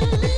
Yeah.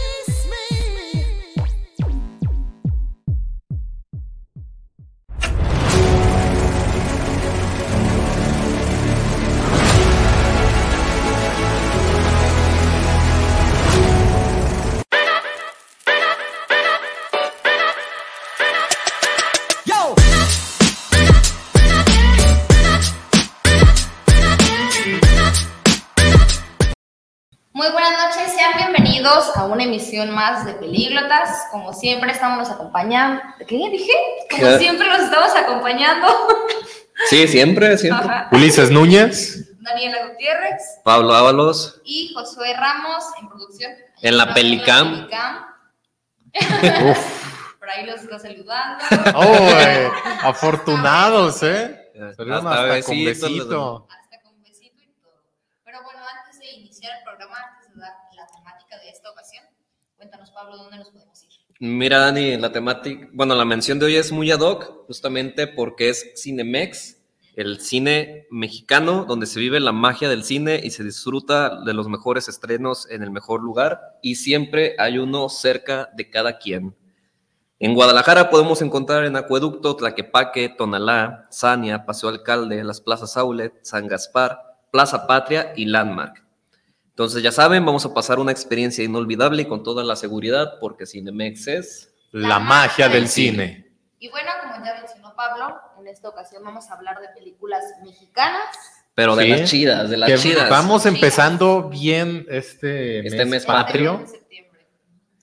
a una emisión más de Pelíglotas. Como siempre, estamos acompañando. ¿Qué dije? Como siempre, nos estamos acompañando. Sí, siempre, siempre. Ulises Núñez. Daniela Gutiérrez. Pablo Ábalos. Y Josué Ramos en producción. En la Pelicam. Por ahí los está saludando. Oh, eh, afortunados, ¿eh? Hasta, hasta con besito. ¿Dónde nos podemos ir? Mira, Dani, la temática, bueno, la mención de hoy es muy ad hoc, justamente porque es Cinemex, el cine mexicano, donde se vive la magia del cine y se disfruta de los mejores estrenos en el mejor lugar, y siempre hay uno cerca de cada quien. En Guadalajara podemos encontrar en Acueducto, Tlaquepaque, Tonalá, Sania, Paseo Alcalde, las plazas Aulet, San Gaspar, Plaza Patria y Landmark. Entonces, ya saben, vamos a pasar una experiencia inolvidable y con toda la seguridad, porque Cinemex es la, magia del cine. Y bueno, como ya mencionó Pablo, en esta ocasión vamos a hablar de películas mexicanas. Pero de las chidas, de las chidas. Vamos empezando bien este, este mes, patrio.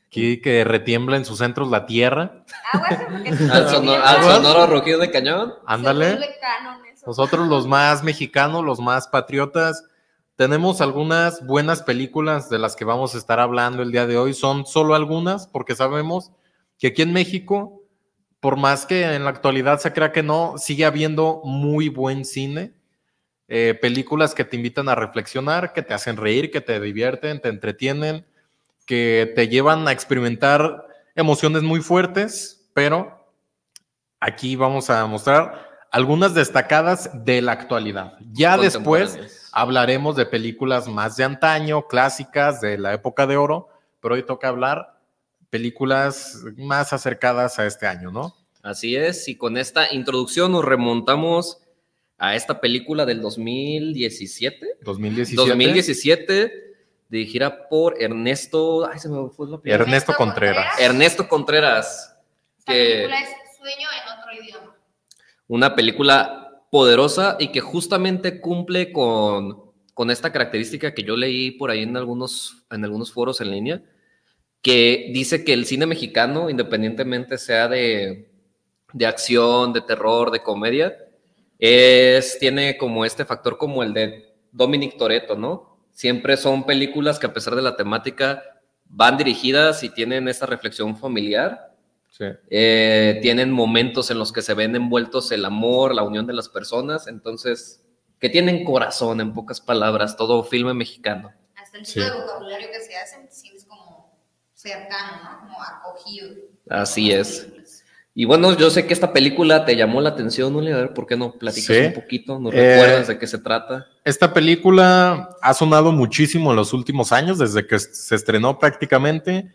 Aquí que retiembla en sus centros la tierra. Ah, bueno, al, sonoro, al sonoro de cañón. Ándale. Nosotros los más mexicanos, los más patriotas, tenemos algunas buenas películas de las que vamos a estar hablando el día de hoy. Son solo algunas porque sabemos que aquí en México, por más que en la actualidad se crea que no, sigue habiendo muy buen cine. Eh, películas que te invitan a reflexionar, que te hacen reír, que te divierten, te entretienen, que te llevan a experimentar emociones muy fuertes, pero aquí vamos a mostrar algunas destacadas de la actualidad. Ya después hablaremos de películas más de antaño, clásicas de la época de oro, pero hoy toca hablar películas más acercadas a este año, ¿no? Así es, y con esta introducción nos remontamos a esta película del 2017. 2017. 2017, dirigida por Ernesto, ay, se me fue la Ernesto Contreras. Ernesto Contreras. Que, película es Sueño en otro idioma una película poderosa y que justamente cumple con, con esta característica que yo leí por ahí en algunos, en algunos foros en línea, que dice que el cine mexicano, independientemente sea de, de acción, de terror, de comedia, es, tiene como este factor como el de Dominic Toretto, ¿no? Siempre son películas que a pesar de la temática van dirigidas y tienen esa reflexión familiar eh, tienen momentos en los que se ven envueltos el amor, la unión de las personas, entonces, que tienen corazón, en pocas palabras, todo filme mexicano. Hasta el tipo de vocabulario que se hace, es como cercano, ¿no? Como acogido. Así es. Y bueno, yo sé que esta película te llamó la atención, ¿no? A ver, ¿por qué no platicas un poquito? ¿Nos eh, recuerdas de qué se trata? Esta película ha sonado muchísimo en los últimos años, desde que se estrenó prácticamente,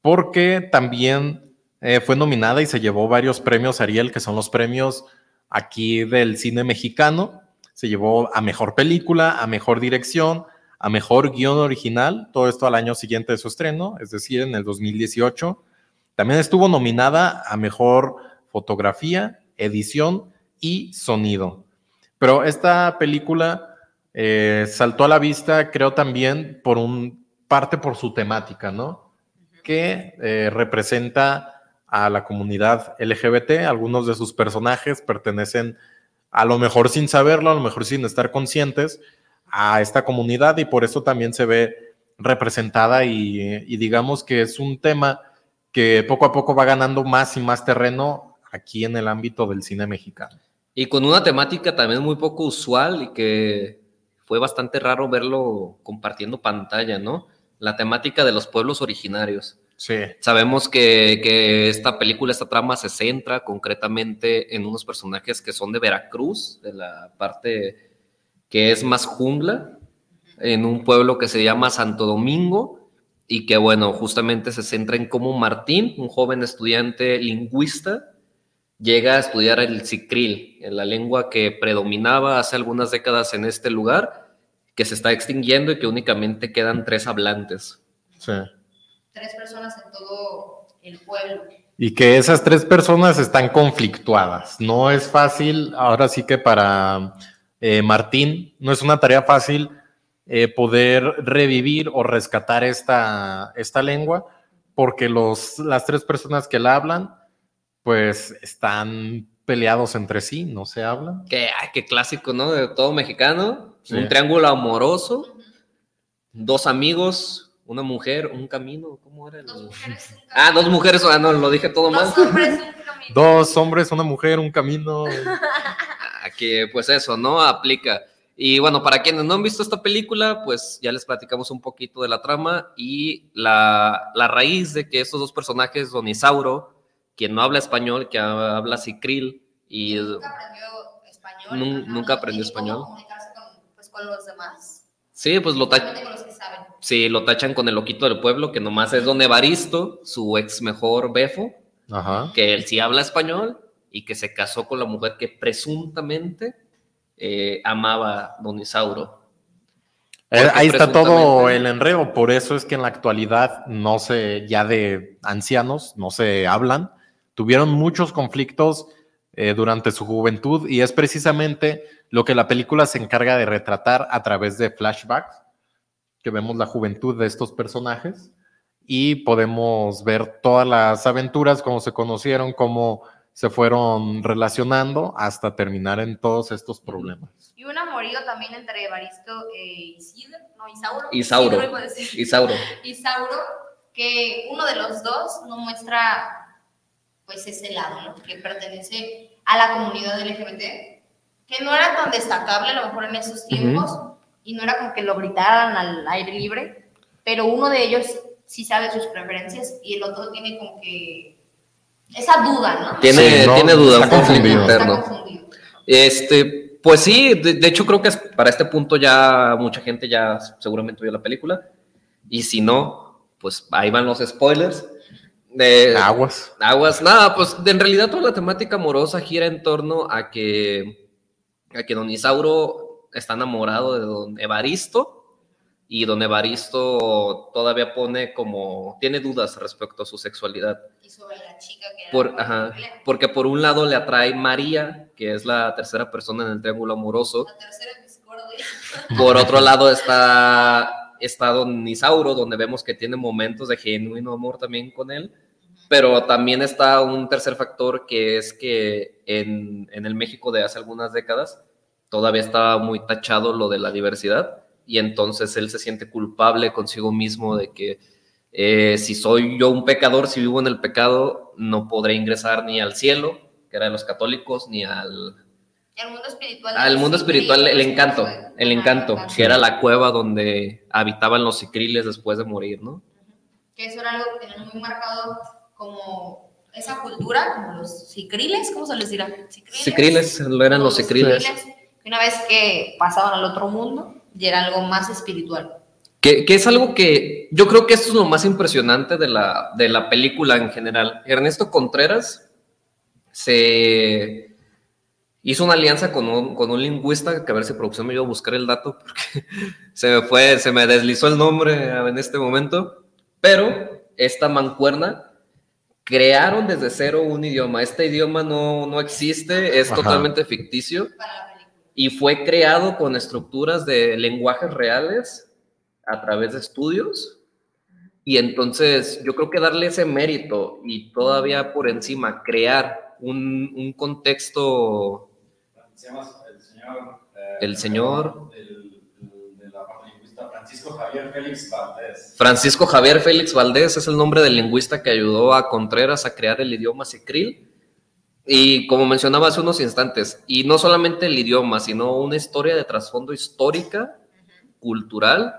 porque también eh, fue nominada y se llevó varios premios Ariel, que son los premios aquí del cine mexicano. Se llevó a mejor película, a mejor dirección, a mejor guion original, todo esto al año siguiente de su estreno, es decir, en el 2018. También estuvo nominada a mejor fotografía, edición y sonido. Pero esta película eh, saltó a la vista, creo también, por un parte por su temática, ¿no? Que eh, representa a la comunidad LGBT. Algunos de sus personajes pertenecen, a lo mejor sin saberlo, a lo mejor sin estar conscientes, a esta comunidad y por eso también se ve representada y, digamos que es un tema que poco a poco va ganando más y más terreno aquí en el ámbito del cine mexicano. Y con una temática también muy poco usual y que fue bastante raro verlo compartiendo pantalla, ¿no? La temática de los pueblos originarios. Sabemos que, esta película, esta trama se centra concretamente en unos personajes que son de Veracruz, de la parte que es más jungla, en un pueblo que se llama Santo Domingo, y que bueno, justamente se centra en cómo Martín, un joven estudiante lingüista, llega a estudiar el cicril, en la lengua que predominaba hace algunas décadas en este lugar, que se está extinguiendo y que únicamente quedan tres hablantes. Sí. Tres personas en todo el pueblo. Y que esas tres personas están conflictuadas. No es fácil, ahora sí que para eh, Martín, no es una tarea fácil eh, poder revivir o rescatar esta, esta lengua, porque los, las tres personas que la hablan, pues están peleados entre sí, no se hablan. Qué, qué clásico, ¿no? De todo mexicano. Un triángulo amoroso, dos amigos, una mujer, un camino. ¿Cómo era? Dos mujeres. Ah, dos mujeres, ah, no, lo dije todo mal. Dos hombres, un camino. Dos hombres, una mujer, un camino. Ah, que pues eso, ¿no? Aplica. Y bueno, para quienes no han visto esta película, pues ya les platicamos un poquito de la trama y la, la raíz de que estos dos personajes, Don Isauro, quien no habla español, que habla cicril y Nunca aprendió español. Nunca aprendió español. comunicarse con, pues, con los demás. sí, pues lo, ta- sí, lo tachan con el loquito del pueblo, que nomás es Don Evaristo, su ex mejor befo, Ajá. que él sí habla español y que se casó con la mujer que presuntamente eh, amaba Don Isauro. Porque Ahí está todo el enredo, por eso es que en la actualidad no se, ya de ancianos, no se hablan. Tuvieron muchos conflictos eh, durante su juventud y es precisamente lo que la película se encarga de retratar a través de flashbacks, que vemos la juventud de estos personajes y podemos ver todas las aventuras, cómo se conocieron, cómo se fueron relacionando hasta terminar en todos estos problemas. Y un amorío también entre Evaristo e Isidro, no, Isauro. Isauro. Isidro decir. Isauro. Isauro, que uno de los dos no muestra pues ese lado, ¿no? Que pertenece a la comunidad LGBT, que no era tan destacable a lo mejor en esos tiempos y no era como que lo gritaran al aire libre, pero uno de ellos sí sabe sus preferencias y el otro tiene como que esa duda, ¿no? Tiene, Sí, no, tiene duda, un está conflicto confundido. Está interno. confundido. Este, pues sí, de, de hecho creo que para este punto ya mucha gente ya seguramente vio la película. Y si no, pues ahí van los spoilers. De, Aguas. Aguas, nada, pues en realidad toda la temática amorosa gira en torno a que, a que Don Isauro está enamorado de Don Evaristo y Don Evaristo todavía pone como, tiene dudas respecto a su sexualidad. Y sobre la chica que Por, ajá, porque por un lado le atrae María, que es la tercera persona en el triángulo amoroso. La tercera. Por otro lado está, está Don Isauro, donde vemos que tiene momentos de genuino amor también con él. Pero también está un tercer factor que es que en, en el México de hace algunas décadas todavía estaba muy tachado lo de la diversidad y entonces él se siente culpable consigo mismo de que eh, si soy yo un pecador, si vivo en el pecado, no podré ingresar ni al cielo, que era de los católicos, ni al, El mundo espiritual. al mundo espiritual, el encanto, el encanto, que era la cueva donde habitaban los cicriles después de morir, ¿no? Que eso era algo que tenían muy marcado como esa cultura, como los cicriles, ¿cómo se les dirá? Cicriles, lo eran los cicriles. que Una vez que pasaban al otro mundo, ya era algo más espiritual. Que, que es algo que yo creo que esto es lo más impresionante de la, de la película en general. Ernesto Contreras se hizo una alianza con un, con un lingüista, que a ver si producción me ayuda a buscar el dato, porque se me fue, se me deslizó el nombre en este momento, pero esta mancuerna crearon desde cero un idioma. Este idioma no, no existe, es Ajá. totalmente ficticio Para. Y fue creado con estructuras de lenguajes reales a través de estudios. Y entonces yo creo que darle ese mérito y todavía por encima crear un, un contexto, Se llama el señor. eh, El señor- de la lingüista, Francisco Javier Félix Valdés. Francisco Javier Félix Valdés es el nombre del lingüista que ayudó a Contreras a crear el idioma cicril. Y como mencionaba hace unos instantes, y no solamente el idioma, sino una historia de trasfondo histórica, cultural,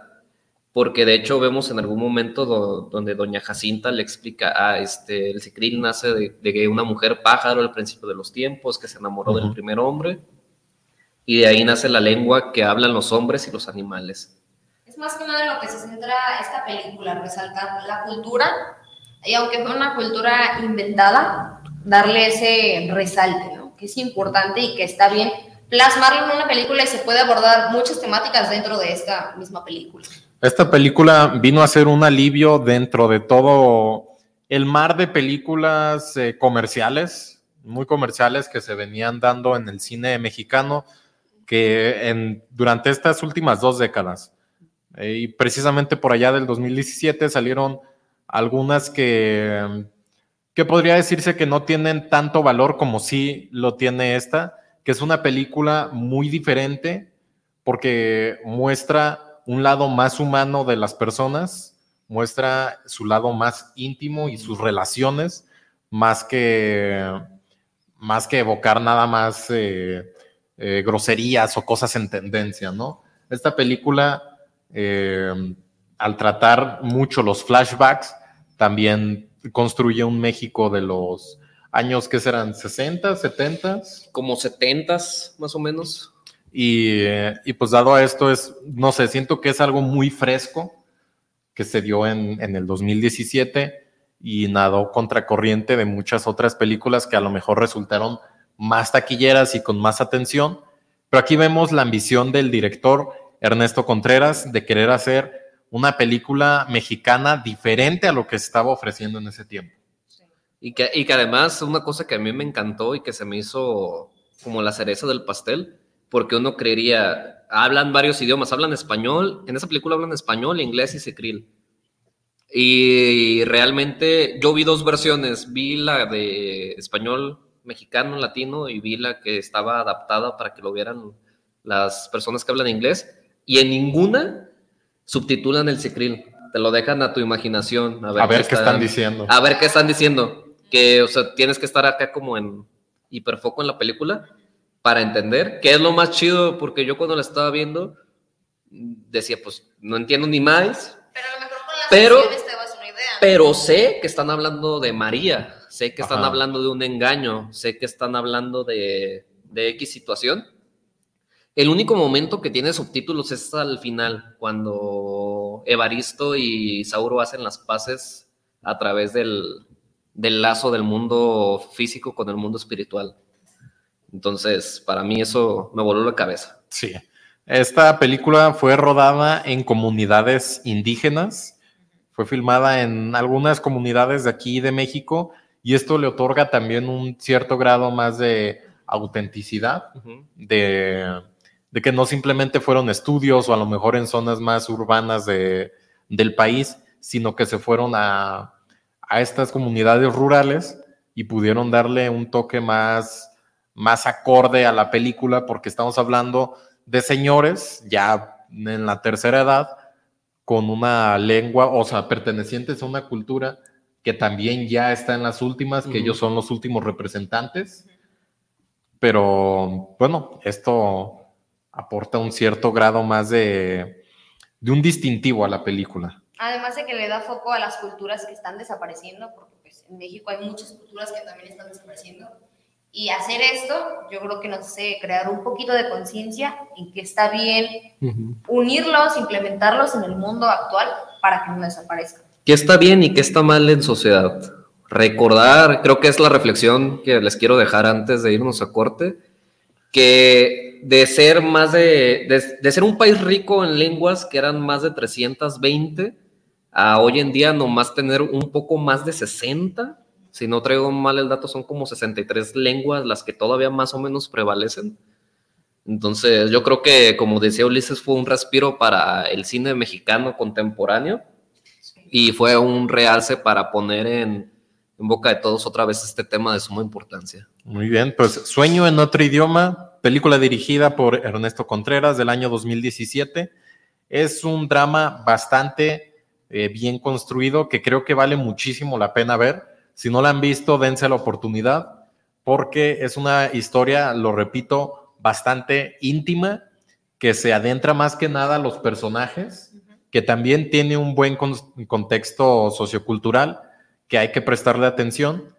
porque de hecho vemos en algún momento do- donde doña Jacinta le explica, ah, este, el cicril nace de, de una mujer pájaro al principio de los tiempos, que se enamoró del primer hombre, y de ahí nace la lengua que hablan los hombres y los animales. Es más que nada en lo que se centra esta película, resaltar la cultura, y aunque fue una cultura inventada, darle ese resalte, ¿no? Que es importante y que está bien plasmarlo en una película y se puede abordar muchas temáticas dentro de esta misma película. Esta película vino a ser un alivio dentro de todo el mar de películas eh, comerciales, muy comerciales que se venían dando en el cine mexicano que durante estas últimas dos décadas. Eh, y precisamente por allá del 2017 salieron algunas que, que podría decirse que no tienen tanto valor como sí lo tiene esta, que es una película muy diferente porque muestra un lado más humano de las personas, muestra su lado más íntimo y sus relaciones, más que, más que evocar nada más eh, eh, groserías o cosas en tendencia, ¿no? Esta película, eh, al tratar mucho los flashbacks, también construye un México de los años que serán 60, 70. Como 70 más o menos. Y, y, pues dado a esto es, no sé, siento que es algo muy fresco que se dio en, en el 2017 y nadó contracorriente de muchas otras películas que a lo mejor resultaron más taquilleras y con más atención. Pero aquí vemos la ambición del director Ernesto Contreras de querer hacer una película mexicana diferente a lo que estaba ofreciendo en ese tiempo. Y que, y que además una cosa que a mí me encantó y que se me hizo como la cereza del pastel, porque uno creería, hablan varios idiomas, hablan español, en esa película hablan español, inglés y secril. Y realmente yo vi dos versiones, vi la de español mexicano, latino, y vi la que estaba adaptada para que lo vieran las personas que hablan inglés, y en ninguna subtitulan el secril, te lo dejan a tu imaginación. A ver, a ver qué, qué están diciendo. A ver qué están diciendo. Que, o sea, tienes que estar acá como en hiperfoco en la película para entender, que es lo más chido, porque yo cuando la estaba viendo decía, pues no entiendo ni más. Pero a lo mejor con las pero, te vas una idea. Pero sé que están hablando de María, sé que están Ajá. hablando de un engaño, sé que están hablando de, de X situación. El único momento que tiene subtítulos es al final, cuando Evaristo y Sauro hacen las paces a través del, del lazo del mundo físico con el mundo espiritual. Entonces, para mí eso me voló la cabeza. Sí. Esta película fue rodada en comunidades indígenas, fue filmada en algunas comunidades de aquí de México y esto le otorga también un cierto grado más de autenticidad, Uh -huh. de, de, que no simplemente fueron estudios o a lo mejor en zonas más urbanas de, del país, sino que se fueron a, a estas comunidades rurales y pudieron darle un toque más más acorde a la película porque estamos hablando de señores ya en la tercera edad con una lengua, o sea, pertenecientes a una cultura que también ya está en las últimas, que uh -huh. ellos son los últimos representantes. Pero bueno, esto aporta un cierto grado más de, de un distintivo a la película. Además de que le da foco a las culturas que están desapareciendo, porque pues, en México hay muchas culturas que también están desapareciendo. Y hacer esto, yo creo que nos hace crear un poquito de conciencia en que está bien uh -huh. unirlos, implementarlos en el mundo actual para que no desaparezcan. ¿Qué está bien y qué está mal en sociedad? Recordar, creo que es la reflexión que les quiero dejar antes de irnos a corte, que de ser más de, de, ser un país rico en lenguas que eran más de 320, a hoy en día nomás tener un poco más de 60, si no traigo mal el dato, son como 63 lenguas las que todavía más o menos prevalecen. Entonces, yo creo que, como decía Ulises, fue un respiro para el cine mexicano contemporáneo y fue un realce para poner en, en, boca de todos otra vez este tema de suma importancia. Muy bien, pues Sueño en otro idioma, película dirigida por Ernesto Contreras del año 2017. Es un drama bastante eh, bien construido que creo que vale muchísimo la pena ver. Si no la han visto, dense la oportunidad porque es una historia, lo repito, bastante íntima, que se adentra más que nada a los personajes, uh -huh. que también tiene un buen con contexto sociocultural que hay que prestarle atención,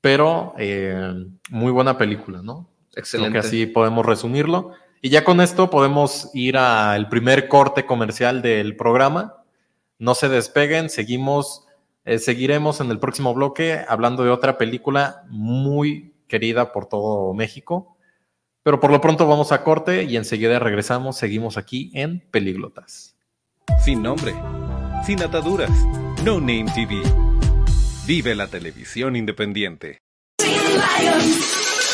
pero eh, muy buena película, ¿no? Excelente. Creo que así podemos resumirlo. Y ya con esto podemos ir al primer corte comercial del programa. No se despeguen, seguimos, eh, seguiremos en el próximo bloque hablando de otra película muy querida por todo México. Pero por lo pronto vamos a corte y enseguida regresamos. Seguimos aquí en Peliglotas. Sin nombre, sin ataduras, No Name TV. Vive la televisión independiente.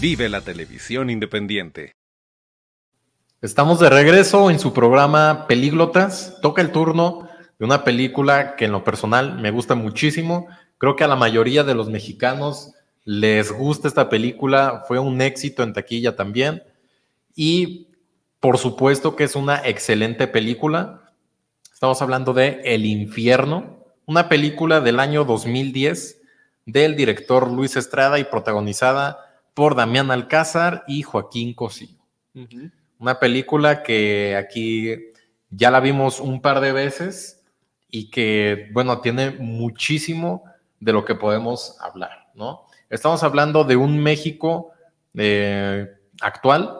Vive la televisión independiente. Estamos de regreso en su programa Pelíglotas. Toca el turno de una película que en lo personal me gusta muchísimo. Creo que a la mayoría de los mexicanos les gusta esta película. Fue un éxito en taquilla también. Y por supuesto que es una excelente película. Estamos hablando de El infierno, una película del año 2010 del director Luis Estrada y protagonizada por Damián Alcázar y Joaquín Cosío. Una película que aquí ya la vimos un par de veces y que, bueno, tiene muchísimo de lo que podemos hablar, ¿no? Estamos hablando de un México eh, actual,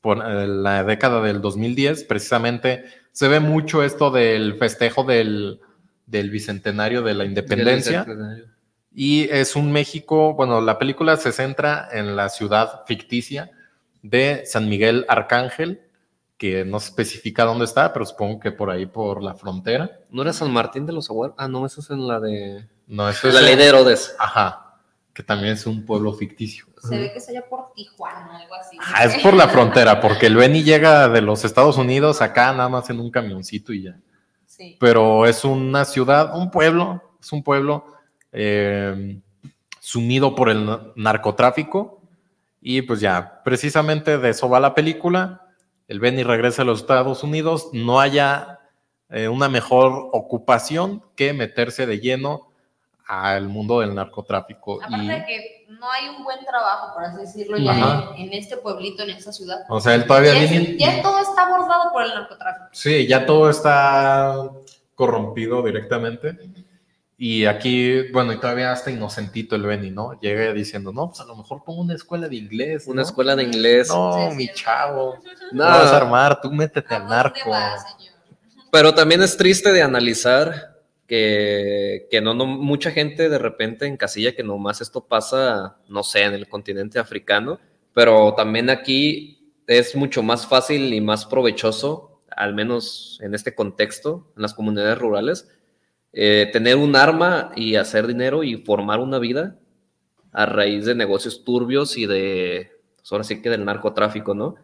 por eh, la década del 2010, precisamente se ve mucho esto del festejo del, del bicentenario de la independencia. Y es un México, bueno, la película se centra en la ciudad ficticia de San Miguel Arcángel, que no se especifica dónde está, pero supongo que por ahí, por la frontera. ¿No era San Martín de los Aguaros? Ah, no, eso es en la de... No, eso es La ley de Herodes. Ajá, que también es un pueblo ficticio. Se ve que es allá por Tijuana, algo así. Ah, es por la frontera, porque el Beni llega de los Estados Unidos acá nada más en un camioncito y ya. Sí. Pero es una ciudad, un pueblo, es un pueblo eh, sumido por el na- narcotráfico. Y pues ya, precisamente de eso va la película. El Benny regresa a los Estados Unidos, no haya eh, una mejor ocupación que meterse de lleno al mundo del narcotráfico. Aparte Y, de que no hay un buen trabajo, por así decirlo, ya en, en este pueblito, en esta ciudad. o sea, él todavía ya, viene- ya todo está abordado por el narcotráfico. Sí, ya todo está corrompido directamente. Y aquí, bueno, y todavía está inocentito el Benny, ¿no? Llega diciendo, no, pues a lo mejor pongo una escuela de inglés. Una ¿no? escuela de inglés. No, Sí, mi chavo. No, vas a armar, tú métete ¿A al narco. Pero también es triste de analizar que, que no, no, mucha gente de repente encasilla que nomás esto pasa, no sé, en el continente africano, pero también aquí es mucho más fácil y más provechoso, al menos en este contexto, en las comunidades rurales, eh, tener un arma y hacer dinero y formar una vida a raíz de negocios turbios y de, pues ahora sí que del narcotráfico, ¿no?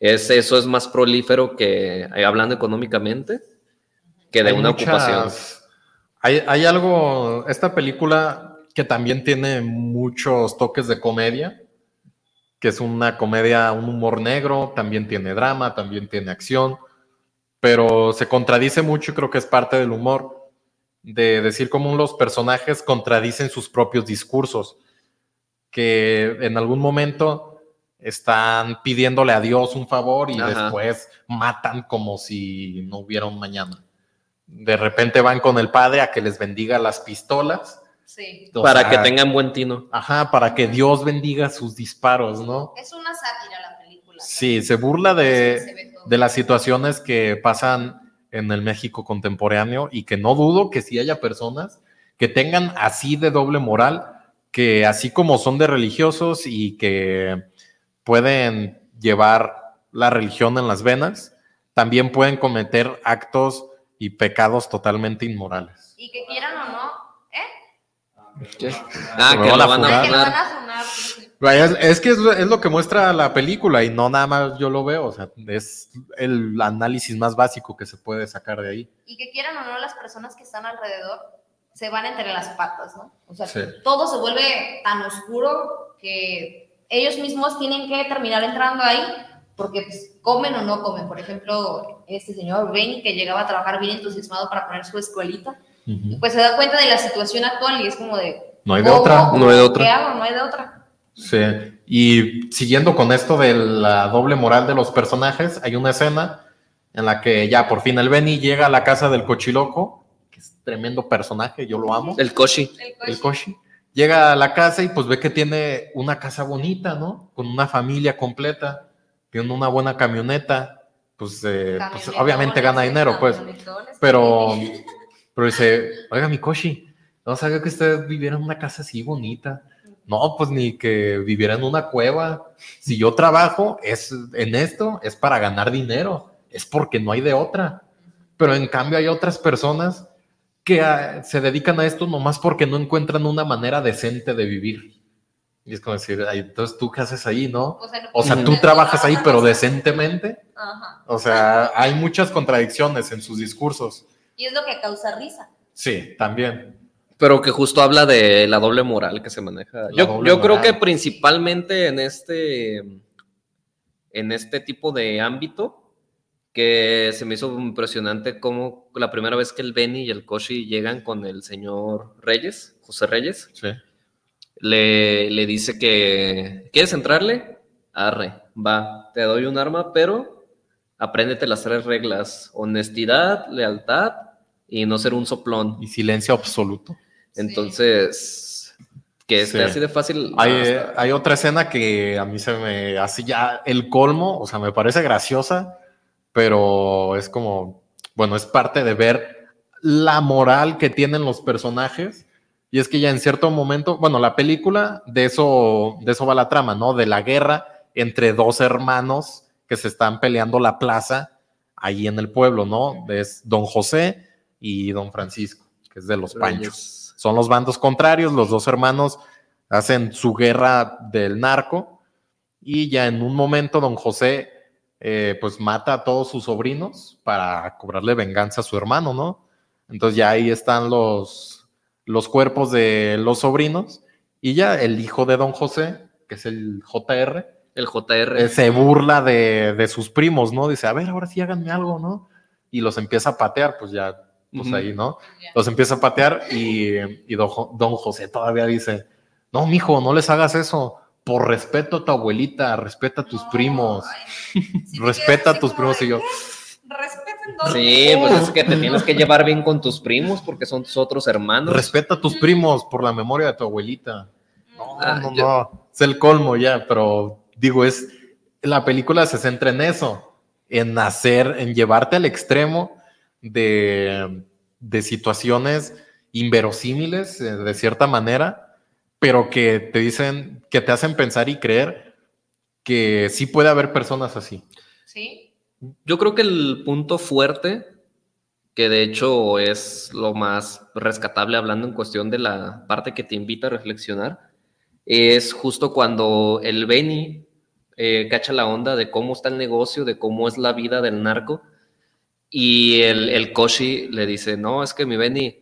Es, eso es más prolífero que, eh, hablando económicamente, que de Hay una muchas- ocupación. Hay, hay algo, esta película que también tiene muchos toques de comedia, que es una comedia, un humor negro, también tiene drama, también tiene acción, pero se contradice mucho y creo que es parte del humor de decir cómo los personajes contradicen sus propios discursos, que en algún momento están pidiéndole a Dios un favor y Ajá. después matan como si no hubiera un mañana. De repente van con el padre a que les bendiga las pistolas. Sí. O para sea, que tengan buen tino. Ajá, para que Dios bendiga sus disparos, ¿no? Es una sátira la película. Sí, se burla Sí, se de, de las situaciones que pasan en el México contemporáneo y que no dudo que sí haya personas que tengan así de doble moral, que así como son de religiosos y que pueden llevar la religión en las venas, también pueden cometer actos y pecados totalmente inmorales. Y que quieran o no, ¿eh? Ah, Me que lo a van a van funar. Es, es que es, lo- es lo que muestra la película y no nada más yo lo veo, o sea, es el análisis más básico que se puede sacar de ahí. Y que quieran o no, las personas que están alrededor se van entre las patas, ¿no? O sea, Sí. todo se vuelve tan oscuro que ellos mismos tienen que terminar entrando ahí porque pues, comen o no comen. Por ejemplo, este señor Benny que llegaba a trabajar bien entusiasmado para poner su escuelita, y pues se da cuenta de la situación actual y es como de... No hay de otra. No hay de otra. ¿Qué hago? No hay de otra. Sí. Y siguiendo con esto de la doble moral de los personajes, hay una escena en la que ya por fin el Benny llega a la casa del cochiloco, que es tremendo personaje, yo lo amo. El Koshi. El. Koshi. Llega a la casa y pues ve que tiene una casa bonita, ¿no? Con una familia completa, tiene una buena camioneta, pues, eh, pues, obviamente gana dinero, pues. Pero, pero dice, oiga, mi Koshi, no sabía que usted viviera en una casa así bonita. No, pues ni que viviera en una cueva. Si yo trabajo es en esto, es para ganar dinero, es porque no hay de otra. Pero en cambio hay otras personas que ah, se dedican a esto nomás porque no encuentran una manera decente de vivir. Y es como decir, "Ay, entonces tú qué haces ahí, ¿no? O sea, O sea, tú trabajas ahí, pero decentemente. Ajá. O sea, hay muchas contradicciones en sus discursos. Y es lo que causa risa. Sí, también. Pero que justo habla de la doble moral que se maneja. La Yo, yo creo que principalmente en este, en este tipo de ámbito, que se me hizo impresionante como la primera vez que el Benny y el Koshi llegan con el señor Reyes, José Reyes, Sí. le, le dice que, ¿quieres entrarle? Arre, va, te doy un arma, pero apréndete las tres reglas, honestidad, lealtad y no ser un soplón. Y silencio absoluto. Entonces, que esté Sí. así de fácil. Hay, hay otra escena que a mí se me hace ya el colmo, o sea, me parece graciosa, pero es como, bueno, es parte de ver la moral que tienen los personajes. Y es que ya en cierto momento, bueno, la película, de eso, de eso va la trama, ¿no? De la guerra entre dos hermanos que se están peleando la plaza ahí en el pueblo, ¿no? Es don José y don Francisco, que es de los Panchos. Son los bandos contrarios, los dos hermanos hacen su guerra del narco y ya en un momento don José eh, pues mata a todos sus sobrinos para cobrarle venganza a su hermano, ¿no? Entonces ya ahí están los, los cuerpos de los sobrinos y ya el hijo de don José, que es el JR, El JR. eh, se burla de, de sus primos, ¿no? Dice, a ver, ahora sí háganme algo, ¿no? Y los empieza a patear, pues ya, pues Ujú. ahí, ¿no? Ya. Los empieza a patear y, y don, don José todavía dice, no, mijo, no les hagas eso. Por respeto a tu abuelita, respeta a tus No, primos, me respeta a tus primos. Y yo, Respeten todo. Sí, pues es que te tienes que llevar bien con tus primos porque son tus otros hermanos. respeta a tus primos por la memoria de tu abuelita. No, Ah, no, yo- no. Es el colmo ya, pero digo, es la película se centra en eso, en hacer, en llevarte al extremo de, de situaciones inverosímiles, eh, de cierta manera, pero que te dicen, que te hacen pensar y creer que sí puede haber personas así. Sí. Yo creo que el punto fuerte, que de hecho es lo más rescatable hablando en cuestión de la parte que te invita a reflexionar, es justo cuando el Benny eh, cacha la onda de cómo está el negocio, de cómo es la vida del narco. Y el, el Koshi le dice, no, es que mi Benny,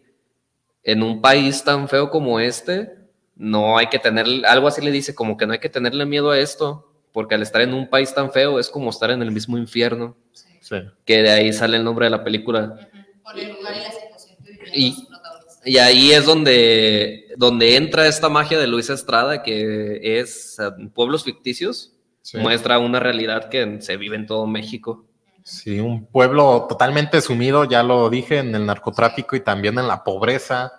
en un país tan feo como este, no hay que tener, algo así le dice, como que no hay que tenerle miedo a esto, porque al estar en un país tan feo es como estar en el mismo infierno, Sí. Que de ahí sale el nombre de la película. Ujú. Por el lugar y la situación que vivían Y- los protagonistas. Y ahí es donde, donde entra esta magia de Luis Estrada, que es pueblos ficticios, Sí. muestra una realidad que se vive en todo México. Sí, un pueblo totalmente sumido, ya lo dije, en el narcotráfico y también en la pobreza,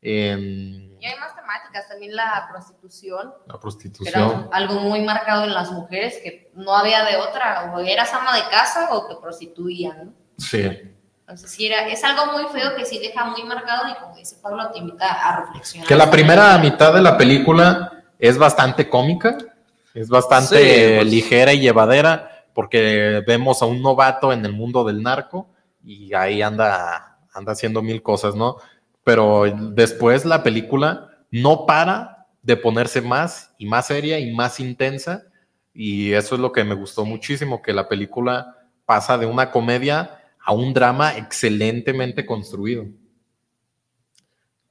en Y hay más temáticas, también la prostitución, la prostitución. era algo muy marcado en las mujeres, que no había de otra, o eras ama de casa o te prostituían, ¿no? Sí, Entonces sí, era, es algo muy feo que sí deja muy marcado y como dice Pablo, te invita a reflexionar. que la primera mitad de la película es bastante cómica, es bastante Sí, pues. ligera y llevadera, porque vemos a un novato en el mundo del narco y ahí anda, anda haciendo mil cosas, ¿no? Pero después la película no para de ponerse más y más seria y más intensa, y eso es lo que me gustó muchísimo, que la película pasa de una comedia a un drama excelentemente construido.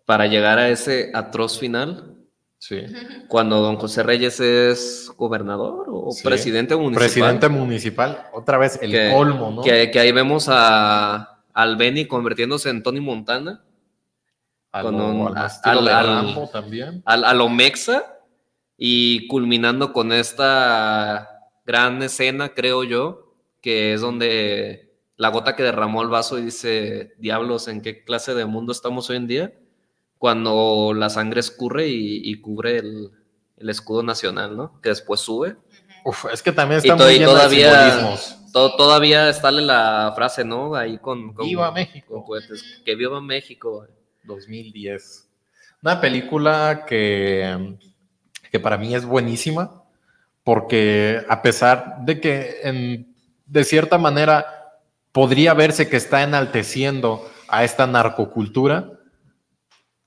Para llegar a ese atroz final, Sí. cuando don José Reyes es gobernador o Sí. presidente municipal. Presidente municipal, otra vez el que, colmo, ¿no? que, que ahí vemos a, al Benny convirtiéndose en Tony Montana, a con lo, un- al al- de al- también. al, a lo mexa, y culminando con esta gran escena, creo yo, que es donde la gota que derramó el vaso y dice, diablos, ¿en qué clase de mundo estamos hoy en día? Cuando la sangre escurre y, y cubre el, el escudo nacional, ¿no? Que después sube. Uf, es que también Y, está to- muy y lleno de todavía, simbolismos. to- todavía está la frase, ¿no? Ahí con, con, Viva México. con. Que viva México. 2010. Una película que, que para mí es buenísima, porque a pesar de que en- de cierta manera podría verse que está enalteciendo a esta narcocultura,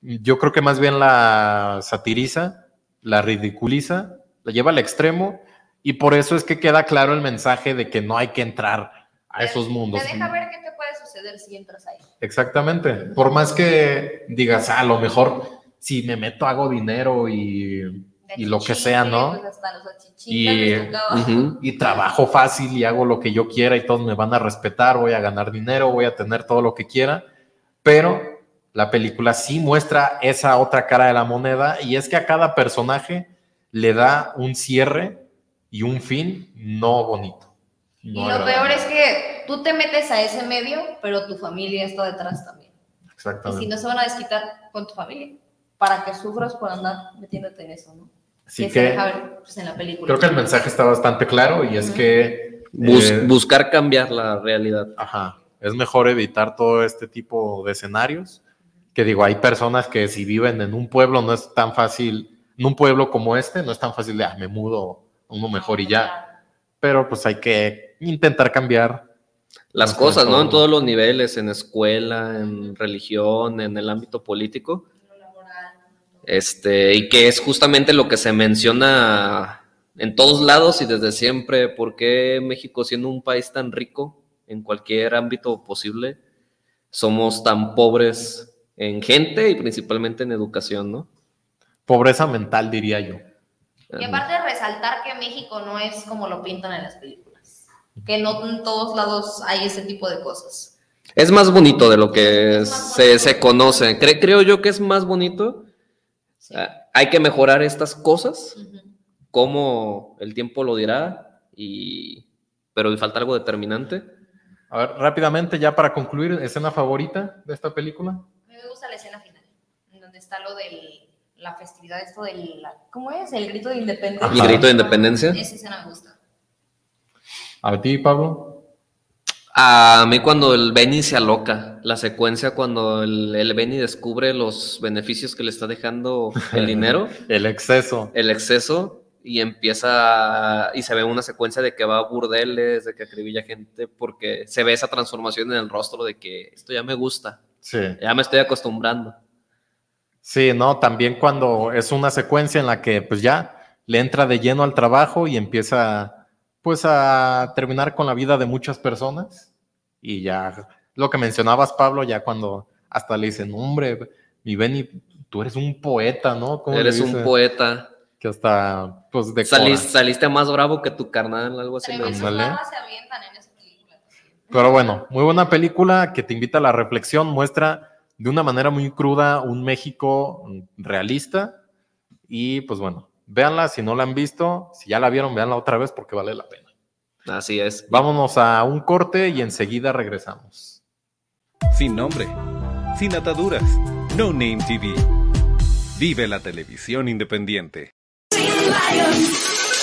yo creo que más bien la satiriza, la ridiculiza, la lleva al extremo, y por eso es que queda claro el mensaje de que no hay que entrar a esos mundos. Te deja ver qué te puede suceder si entras ahí. Exactamente. Por más que digas, "Ah, a lo mejor si me meto hago dinero y, lo que sea, ¿no? pues. Y trabajo fácil y hago lo que yo quiera y todos me van a respetar, voy a ganar dinero, voy a tener todo lo que quiera. Pero la película sí muestra esa otra cara de la moneda y es que a cada personaje le da un cierre y un fin no bonito. Y no lo agradable. peor es que tú te metes a ese medio, pero tu familia está detrás también. Y Exactamente. si no se van a desquitar con tu familia, para que sufras por andar metiéndote en eso, ¿no? Así se que deja ver pues, en la película. creo que el mensaje está bastante claro y es Ujú. que Bus- eh, buscar cambiar la realidad. Ajá. Es mejor evitar todo este tipo de escenarios. Que digo, hay personas que si viven en un pueblo no es tan fácil, en un pueblo como este, no es tan fácil de, ah, me mudo a uno mejor y ya. Pero pues hay que intentar cambiar. Las cosas, ¿no? En todos los niveles, en escuela, en religión, en el ámbito político. Este, y que es justamente lo que se menciona en todos lados y desde siempre, ¿por qué México siendo un país tan rico en cualquier ámbito posible, somos tan pobres en gente y principalmente en educación, ¿no? Pobreza mental, diría yo. Y aparte de resaltar que México no es como lo pintan en las películas. Que no en todos lados hay ese tipo de cosas. Es más bonito de lo que se, se conoce. Cre- creo yo que es más bonito. Ah, hay que mejorar estas cosas, como el tiempo lo dirá, y... pero falta algo determinante. A ver, rápidamente, ya para concluir, escena favorita de esta película. A mí me gusta la escena final, en donde está lo de la festividad, esto del, ¿cómo es? El grito de independencia. El grito de independencia. Esa escena me gusta. A ti, Pablo. A mí cuando el Benny se aloca, la secuencia cuando el, el Benny descubre los beneficios que le está dejando el dinero, El exceso. el exceso, y empieza, y se ve una secuencia de que va a burdeles, de que acribilla gente, porque se ve esa transformación en el rostro de que esto ya me gusta, Sí. ya me estoy acostumbrando. Sí, no, también cuando es una secuencia en la que pues ya le entra de lleno al trabajo y empieza pues a terminar con la vida de muchas personas y ya lo que mencionabas Pablo ya cuando hasta le dicen hombre mi Benny tú eres un poeta no ¿Cómo le Eres un poeta. que hasta pues decora. Saliste, saliste más bravo que tu carnal, algo así. Babas se avientan en esa película. Pero bueno, muy buena película que te invita a la reflexión, muestra de una manera muy cruda un México realista y pues bueno, véanla si no la han visto, si ya la vieron, véanla otra vez porque vale la pena. Así es. Vámonos a un corte y enseguida regresamos. Sin nombre, sin ataduras, No Name TV. Vive la televisión independiente.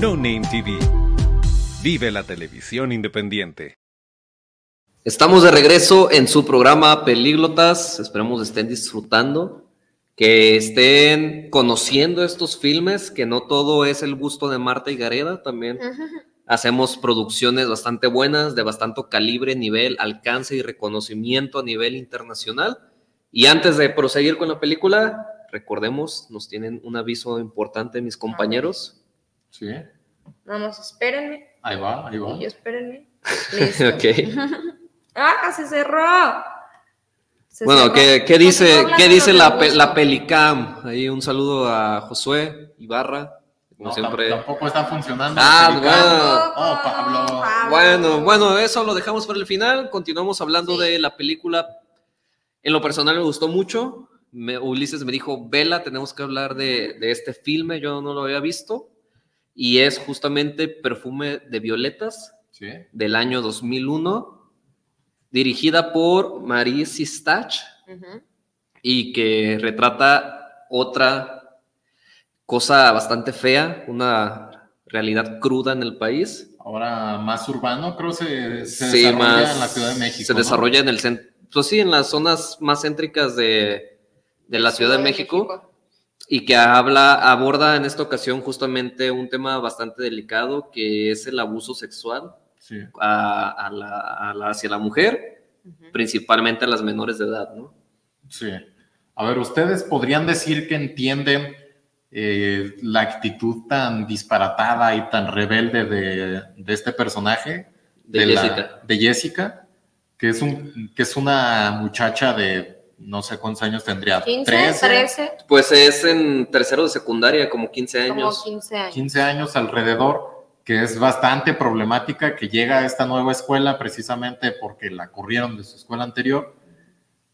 No Name TV. Vive la televisión independiente. Estamos de regreso en su programa Pelíglotas. Esperemos estén disfrutando, que estén conociendo estos filmes, que no todo es el gusto de Marta y Gareda, también hacemos producciones bastante buenas, de bastante calibre, nivel, alcance y reconocimiento a nivel internacional. Y antes de proseguir con la película, recordemos, nos tienen un aviso importante mis compañeros. Sí, Vamos, espérenme. ahí va, ahí va. Y yo espérenme. Listo. ok. ¡Ah, se cerró! Se Bueno, cerró. ¿qué, qué dice, ¿qué dice la, pe- la Pelicam? Ahí un saludo a Josué Ibarra, como No, siempre. tam- Tampoco está funcionando. Ah, bueno. Oh, Pablo. Bueno, bueno, eso lo dejamos para el final. Continuamos hablando de la película. En lo personal me gustó mucho. Me- Ulises me dijo, Vela, tenemos que hablar de, de este filme. Yo no lo había visto. Y es justamente Perfume de Violetas Sí. del año 2001, dirigida por Marie Sistach y que retrata otra cosa bastante fea, una realidad cruda en el país. Ahora más urbano, creo se, se Sí, desarrolla más- en la Ciudad de México. Se ¿no? desarrolla en el centro, pues sí, en las zonas más céntricas de, de la Ciudad de México, y que habla, aborda en esta ocasión justamente un tema bastante delicado que es el abuso sexual Sí. a, a la, a la- hacia la mujer, principalmente a las menores de edad, ¿no? Sí. A ver, ¿ustedes podrían decir que entienden eh, la actitud tan disparatada y tan rebelde de, de este personaje? De Jessica. de Jessica, que es, un, que es una muchacha de no sé cuántos años tendría. 15, 13, 13, Pues es en tercero de secundaria, como 15 como años. 15 años. 15 años alrededor, que es bastante problemática, que llega a esta nueva escuela precisamente porque la corrieron de su escuela anterior.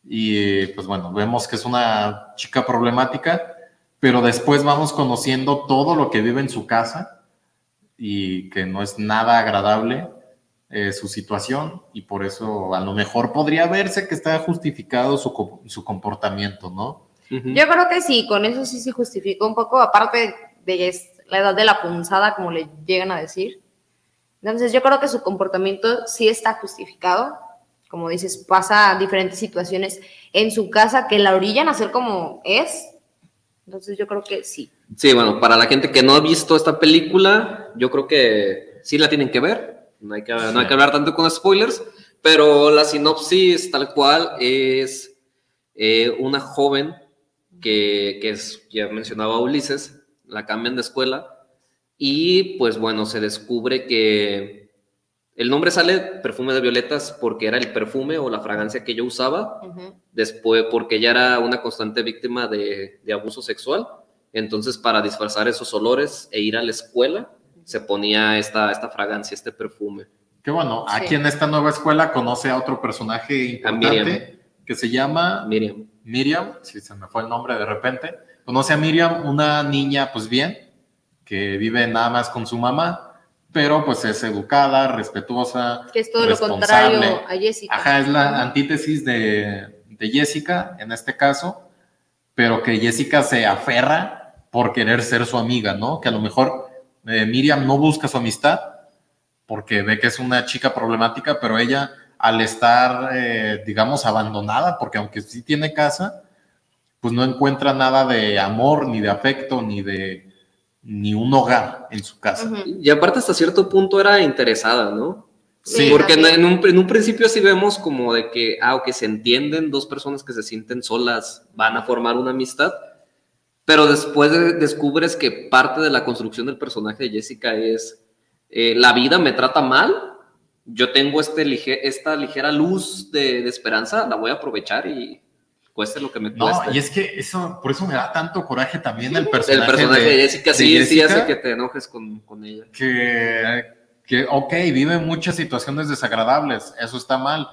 Y pues bueno, vemos que es una chica problemática, pero después vamos conociendo todo lo que vive en su casa y que no es nada agradable. Eh, su situación y por eso a lo mejor podría verse que está justificado su, su comportamiento, ¿no? Yo creo que sí, con eso sí se justificó un poco, aparte de la edad de la punzada, como le llegan a decir. Entonces yo creo que su comportamiento sí está justificado. Como dices, pasa diferentes situaciones en su casa que la orillan a ser como es. Entonces yo creo que sí. Sí, bueno, para la gente que no ha visto esta película, yo creo que sí la tienen que ver. No hay que, no hay que hablar tanto con spoilers, pero la sinopsis tal cual es eh, una joven que, que es, ya mencionaba Ulises, la cambian de escuela y pues bueno, se descubre que el nombre sale perfume de violetas porque era el perfume o la fragancia que ella usaba después porque ella era una constante víctima de, de abuso sexual. Entonces, para disfrazar esos olores e ir a la escuela, se ponía esta, esta fragancia, este perfume. Que bueno, Sí. aquí en esta nueva escuela conoce a otro personaje A Miriam. importante que se llama Miriam. Miriam, si se me fue el nombre de repente. Conoce a Miriam, una niña, pues bien, que vive nada más con su mamá, pero pues es educada, respetuosa. Que es todo lo contrario a Jessica. Ajá, es la antítesis de, de Jessica en este caso, pero que Jessica se aferra por querer ser su amiga, ¿no? Que a lo mejor eh, Miriam no busca su amistad porque ve que es una chica problemática, pero ella al estar, eh, digamos, abandonada, porque aunque sí tiene casa, pues no encuentra nada de amor, ni de afecto, ni de ni un hogar en su casa. Y aparte, hasta cierto punto era interesada, ¿no? Sí, Porque un, en un principio sí vemos como de que, ah, que se entienden, dos personas que se sienten solas van a formar una amistad, pero después de- descubres que parte de la construcción del personaje de Jessica es, eh, la vida me trata mal, yo tengo este lige- esta ligera luz de, de esperanza, la voy a aprovechar y cueste lo que me No, cueste. y es que eso, por eso me da tanto coraje también el el personaje, personaje de, Jessica de sí, sí Jessica. hace que te enojes con, con ella. que, que, ok, vive muchas situaciones desagradables, eso está mal,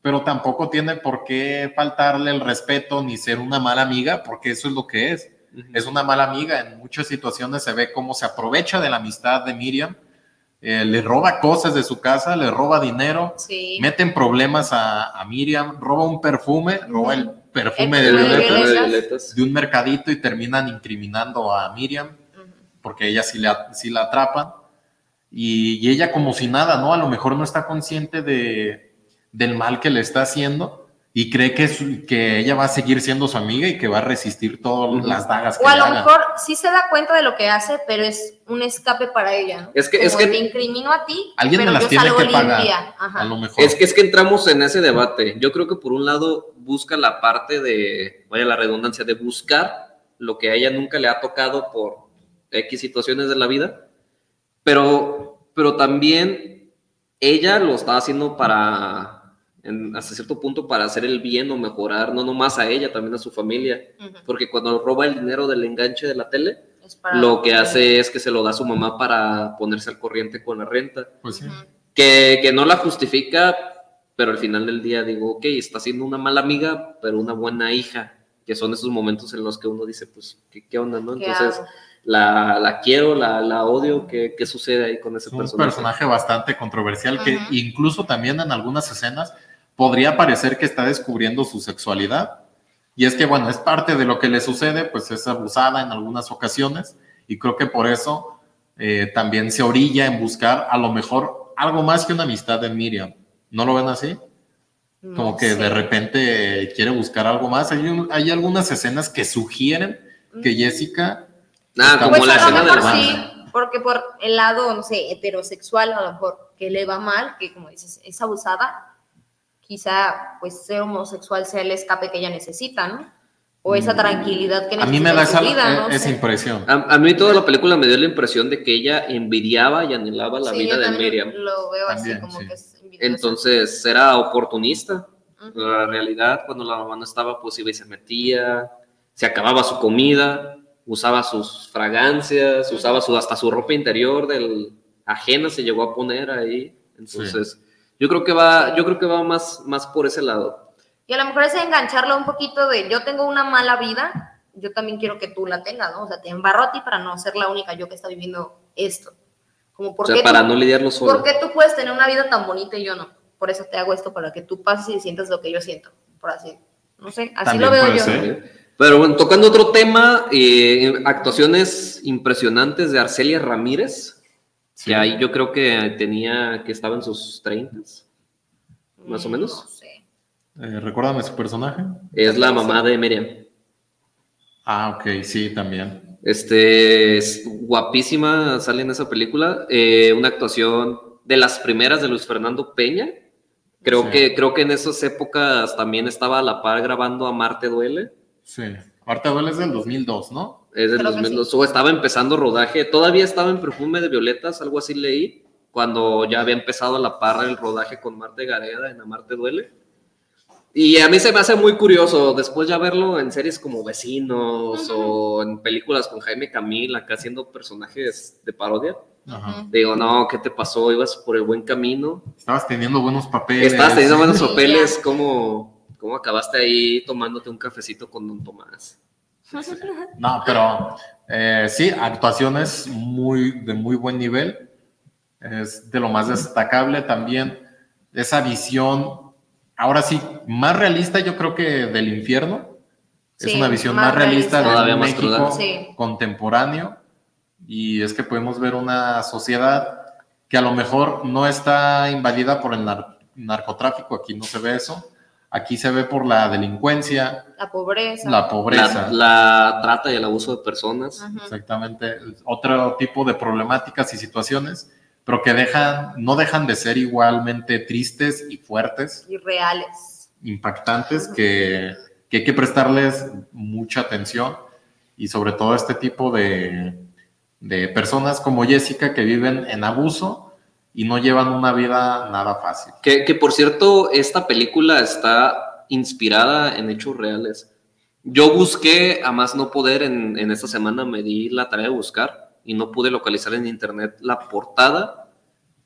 pero tampoco tiene por qué faltarle el respeto ni ser una mala amiga, porque eso es lo que es. Es una mala amiga. En muchas situaciones se ve cómo se aprovecha de la amistad de Miriam, eh, le roba cosas de su casa, le roba dinero, Sí. mete en problemas a, a Miriam, roba un perfume, roba el perfume de de violetas un mercadito y terminan incriminando a Miriam porque ella sí la, sí la atrapan. Y, y ella como si nada, ¿no? A lo mejor no está consciente de, del mal que le está haciendo y cree que, su- que ella va a seguir siendo su amiga y que va a resistir todas las dagas que O a le lo hagan. mejor sí se da cuenta de lo que hace, pero es un escape para ella, ¿no? Es que- es Como que- te incrimino a ti, Alguien me pero las yo tiene salgo que pagar. limpia. Ajá. A lo mejor. Es que es que entramos en ese debate. Yo creo que por un lado busca la parte de, vaya la redundancia, de buscar lo que a ella nunca le ha tocado por X situaciones de la vida, pero, pero también ella lo está haciendo para, en- hasta cierto punto, para hacer el bien o mejorar, no nomás a ella, también a su familia, Ujú. porque cuando roba el dinero del enganche de la tele, lo que hace es que se lo da a su mamá para ponerse al corriente con la renta Pues sí. Que, que no la justifica, pero al final del día digo, ok, está siendo una mala amiga, pero una buena hija, que son esos momentos en los que uno dice, pues, ¿qué, qué onda, no? ¿Qué Entonces, hago? la, la quiero, la, la odio, ¿qué, qué sucede ahí con ese Es un personaje? personaje bastante controversial que Ujú. incluso también en algunas escenas podría parecer que está descubriendo su sexualidad. Y es que, bueno, es parte de lo que le sucede, pues es abusada en algunas ocasiones y creo que por eso eh, también se orilla en buscar a lo mejor algo más que una amistad de Miriam. ¿No lo ven así? Como que sé. de repente quiere buscar algo más. Hay, un- hay algunas escenas que sugieren que Jessica... Ah, Está como Pues la a lo escena de la sí, porque por el lado, no sé, heterosexual, a lo mejor que le va mal, que como dices, es abusada, quizá pues ser homosexual sea el escape que ella necesita, ¿no? O esa tranquilidad que Mm. A necesita mí me da esa, vida, eh, no esa sé. impresión. A, a mí toda la película me dio la impresión de que ella envidiaba y anhelaba la Sí, vida yo de también Miriam. Lo veo También, así como sí. que es. Entonces era oportunista. Ujú. La realidad, cuando la mamá no estaba, pues iba y se metía, se acababa su comida, usaba sus fragancias, usaba su, hasta su ropa interior del ajena se llegó a poner ahí. Entonces, yo creo que va, yo creo que va más, más por ese lado. Y a lo mejor es engancharla un poquito de yo tengo una mala vida, yo también quiero que tú la tengas, ¿no? O sea, te embarro a ti para no ser la única yo que está viviendo esto. Como O por sea, qué para tú- no lidiarlo solo. ¿Por qué tú puedes tener una vida tan bonita y yo no? Por eso te hago esto, para que tú pases y sientas lo que yo siento. Por así. No sé, así También lo veo puede yo. ser. Pero bueno, tocando otro tema, eh, actuaciones impresionantes de Arcelia Ramírez, Sí. que ahí yo creo que tenía, que estaba en sus 30, más o Mm, menos. No sé. Eh, recuérdame su personaje. Es la mamá de Miriam. Ah, ok, sí, también. Este, es guapísima, sale en esa película. Eh, una actuación de las primeras de Luis Fernando Peña. Creo, Sí. que, creo que en esas épocas también estaba a la par grabando a Marte Duele. Sí. Ahorita duele es del 2002, ¿no? Es 2002. O estaba empezando rodaje. Todavía estaba en Perfume de Violetas, algo así leí. Cuando ya había empezado a la par el rodaje con Marte Gareda en Amarte Duele. Y a mí se me hace muy curioso después ya verlo en series como Vecinos o en películas con Jaime Camil, acá haciendo personajes de parodia. Ajá. Digo, no, ¿qué te pasó? Ibas por el buen camino. Estabas teniendo buenos papeles. Estabas teniendo buenos papeles. ¿Cómo, ¿Cómo acabaste ahí tomándote un cafecito con Don Tomás? No, pero eh, sí, actuaciones muy, de muy buen nivel. Es de lo más destacable también esa visión, ahora sí, más realista yo creo que del infierno. es una visión más más, realista, realista. de México. Sí. contemporáneo. Y es que podemos ver una sociedad que a lo mejor no está invadida por el nar- narcotráfico, aquí no se ve eso. Aquí se ve por la delincuencia, La pobreza. la pobreza. La, la trata y el abuso de personas. Exactamente, otro tipo de problemáticas y situaciones, pero que dejan, no dejan de ser igualmente tristes y fuertes, Y reales. impactantes, que, que hay que prestarles mucha atención y sobre todo este tipo de, de personas como Jessica que viven en abuso y no llevan una vida nada fácil. Que, por cierto, esta película está inspirada en hechos reales. Yo busqué, a más no poder, en, en esta semana me di la tarea de buscar y no pude localizar en internet la portada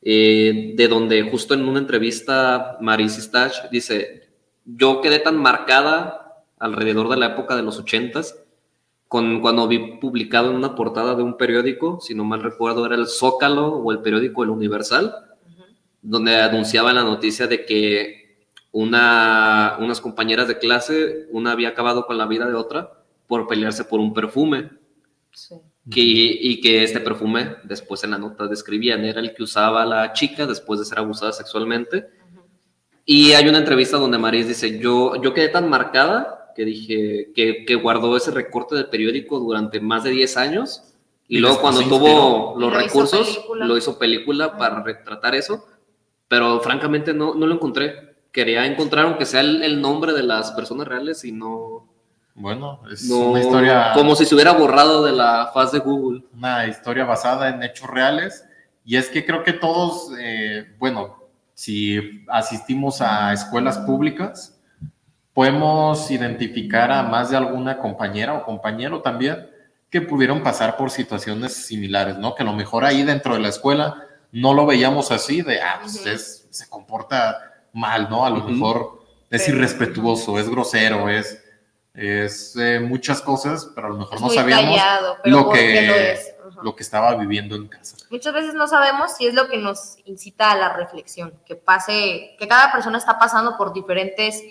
eh, de donde justo en una entrevista Maris Stach dice, yo quedé tan marcada alrededor de la época de los ochentas con, cuando vi publicado en una portada de un periódico, si no mal recuerdo era el Zócalo o el periódico El Universal, donde anunciaba la noticia de que una, unas compañeras de clase, una había acabado con la vida de otra por pelearse por un perfume. Sí. Que, y que este perfume, después en la nota describían, era el que usaba la chica después de ser abusada sexualmente. Y hay una entrevista donde Maris dice, yo, yo quedé tan marcada que dije que, que guardó ese recorte del periódico durante más de 10 años. Y, Y luego cuando tuvo los lo hizo recursos, película. lo hizo película para retratar eso. Pero francamente no, no lo encontré. Quería encontrar, aunque sea el, el nombre de las personas reales y no, Bueno, es no una historia... como si se hubiera borrado de la faz de Google. una historia basada en hechos reales. Y es que creo que todos, eh, bueno, si asistimos a escuelas públicas, podemos identificar a más de alguna compañera o compañero también que pudieron pasar por situaciones similares, ¿no? Que a lo mejor ahí dentro de la escuela no lo veíamos así, de, ah, pues Ujú. es- se comporta mal, ¿no? A lo Ujú. mejor es Pero- irrespetuoso, es grosero, es, es eh, muchas cosas, pero a lo mejor Es no sabíamos callado, lo ¿por qué que- lo es? Ajá. lo que estaba viviendo en casa. Muchas veces no sabemos si es lo que nos incita a la reflexión, que pase, que cada persona está pasando por diferentes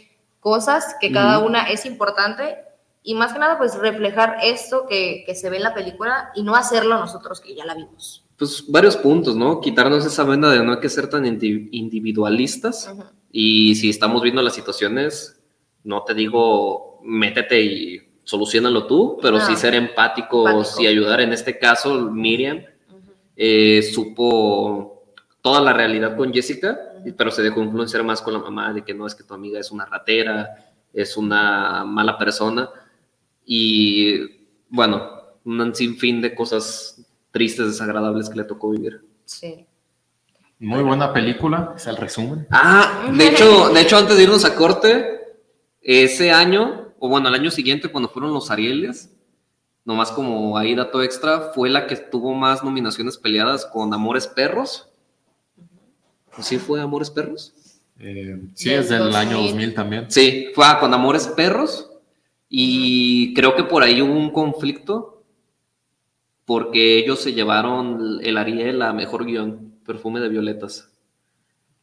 cosas, que cada una es importante y más que nada pues reflejar esto que, que se ve en la película y no hacerlo nosotros que ya la vimos. Pues varios puntos, ¿no? Quitarnos esa venda de no hay que ser tan indi- individualistas. Ujú. Y si estamos viendo las situaciones, no te digo métete y solucionalo tú, pero No. sí ser empáticos Empático. y ayudar. En este caso, Miriam Ujú. eh, supo toda la realidad con Jessica, pero se dejó influenciar más con la mamá de que no es que tu amiga es una ratera, es una mala persona. Y bueno, un sinfín de cosas tristes, desagradables que le tocó vivir. Sí. Muy buena película, es el resumen. Ah, de hecho, de hecho, antes de irnos a corte, ese año, o bueno, el año siguiente, cuando fueron los Arieles, nomás como ahí dato extra, fue la que tuvo más nominaciones peleadas con Amores Perros. ¿Sí fue Amores Perros? Eh, sí, es del año 2000. 2000 también. Sí, fue con Amores Perros. Y creo que por ahí hubo un conflicto porque ellos se llevaron el Ariel a mejor guion, perfume de violetas.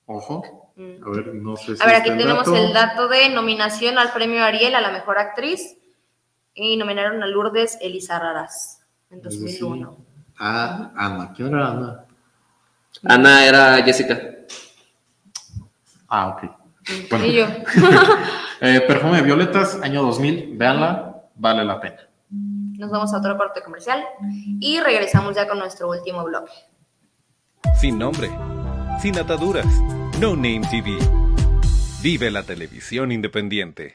Ojo. Mm. A ver, no sé si A ver, aquí tenemos dato. el dato de nominación al premio Ariel a la mejor actriz. Y nominaron a Lourdes Elisa Raras en 2001. Ah, Ana. ¿Quién era Ana? Ana era Jessica. Ah, ok. Bueno. Y yo. Eh, perfume de violetas, año 2000. Véanla, vale la pena. Nos vamos a otro corte comercial y regresamos ya con nuestro último bloque. Sin nombre, sin ataduras, No Name TV. Vive la televisión independiente.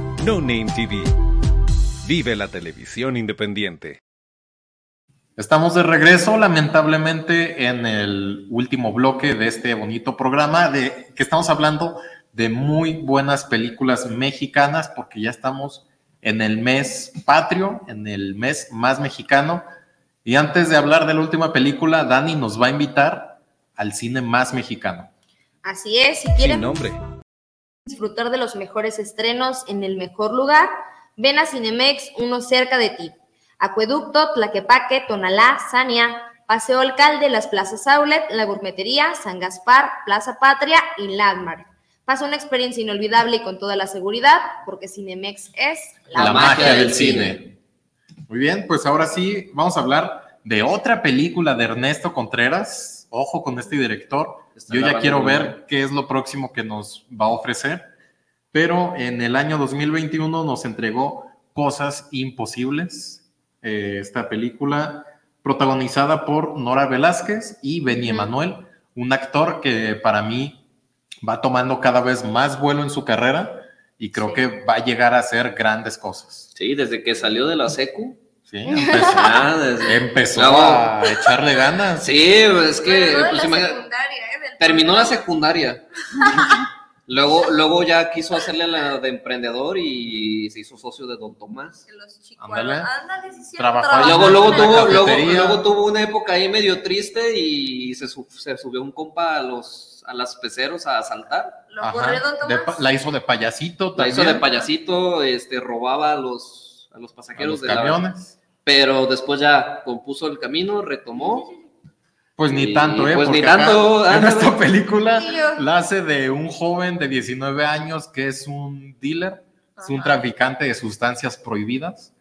No Name TV. Vive la televisión independiente. Estamos de regreso, lamentablemente, en el último bloque de este bonito programa, de que estamos hablando de muy buenas películas mexicanas, porque ya estamos en el mes patrio, en el mes más mexicano. Y antes de hablar de la última película, Dani nos va a invitar al cine más mexicano. Así es, si quieren Sin nombre, disfrutar de los mejores estrenos en el mejor lugar, ven a Cinemex, uno cerca de ti. Acueducto, Tlaquepaque, Tonalá, Sania, Paseo Alcalde, las plazas Outlet, La Gourmetería, San Gaspar, Plaza Patria y Landmark. Pasa una experiencia inolvidable y con toda la seguridad, porque Cinemex es La, magia del cine. Muy bien, pues ahora sí vamos a hablar de otra película de Ernesto Contreras. Ojo con este director. Está Yo ya quiero ver qué es lo próximo que nos va a ofrecer. Pero en el año 2021 nos entregó Cosas Imposibles. eh, esta película protagonizada por Nora Velázquez y Benny. Emanuel, un actor que para mí va tomando cada vez más vuelo en su carrera y creo Sí. que va a llegar a hacer grandes cosas. Sí, desde que salió de la secu. Sí, empezó, Ah, desde- empezó Luego- a echarle ganas. Sí, es que no de pues, la imagina- secundaria, ¿eh? Terminó la secundaria. luego, luego ya quiso hacerle la de emprendedor y se hizo socio de Don Tomás. Los. Ándale. Ándale, sí, Trabajó Luego, luego, tuvo, luego, luego tuvo una época ahí medio triste y se, su- se subió un compa a los a las peceros a asaltar. Lo Ajá, corrió Don Tomás. la hizo de payasito La hizo también, de payasito, este, robaba a los, a los a pasajeros los de la- camiones. pero después ya compuso el camino, retomó. Pues ni Y, tanto, ¿eh? pues, ni Porque acá, tanto, en esta película Sí, la hace de un joven de 19 años que es un dealer, es un traficante de sustancias prohibidas,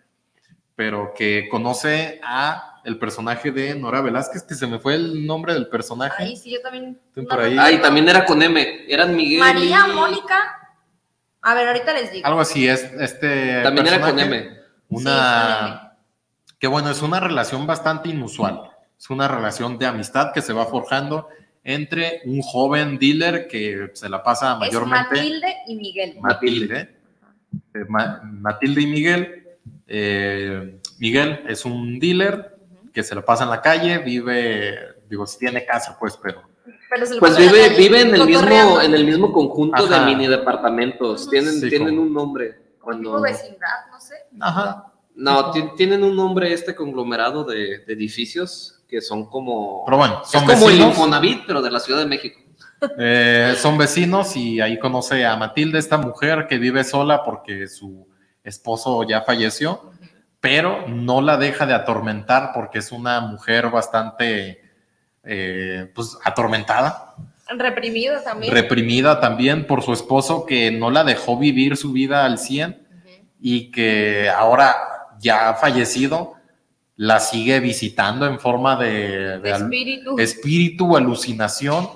pero que conoce a el personaje de Nora Velázquez, que se me fue el nombre del personaje. Ahí sí, yo también. No por ahí. recuerdo. Ah, y también era con M, eran Miguel. María, y- Mónica. A ver, ahorita les digo. Algo así es este También era con M. Una que bueno, es una relación bastante inusual. Es una relación de amistad que se va forjando entre un joven dealer que se la pasa Es mayormente. Matilde y Miguel. Matilde. Eh, Ma- Matilde y Miguel. Eh, Miguel es un dealer que se lo pasa en la calle, vive, digo, si tiene casa, pues, pero Pero Pues la vive, calle, vive en el mismo, en el mismo conjunto Ajá. de mini departamentos. Tienen, Sí, tienen como- un nombre. Tipo Cuando, vecindad, no sé. Ajá. no, ti- tienen un nombre este conglomerado de, de edificios que son como. Pero bueno, es son como el vecinos. Infonavit, pero de la Ciudad de México. Eh, son vecinos y ahí conoce a Matilde, esta mujer que vive sola porque su esposo ya falleció, pero no la deja de atormentar porque es una mujer bastante eh, pues, atormentada, Reprimido también. reprimida también por su esposo que no la dejó vivir su vida al 100 y que ahora ya fallecido la sigue visitando en forma de, de de al- espíritu. alucinación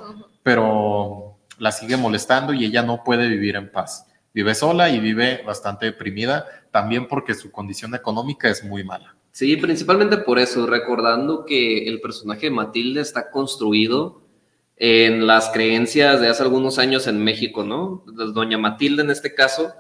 pero la sigue molestando y ella no puede vivir en paz. Vive sola y vive bastante deprimida, también porque su condición económica es muy mala. Sí, principalmente por eso, recordando que el personaje de Matilde está construido en las creencias de hace algunos años en México, ¿no? Doña Matilde en este caso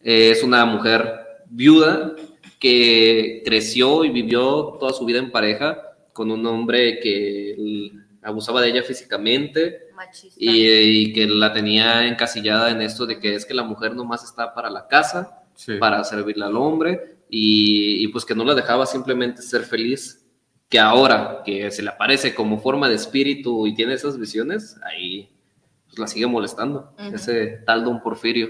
eh, es una mujer viuda que creció y vivió toda su vida en pareja con un hombre que abusaba de ella físicamente y, y que la tenía encasillada en esto de que es que la mujer nomás está para la casa Sí. para servirle al hombre y, y, pues que no la dejaba simplemente ser feliz. Que ahora que se le aparece como forma de espíritu y tiene esas visiones, ahí pues, la sigue molestando, ese tal don Porfirio.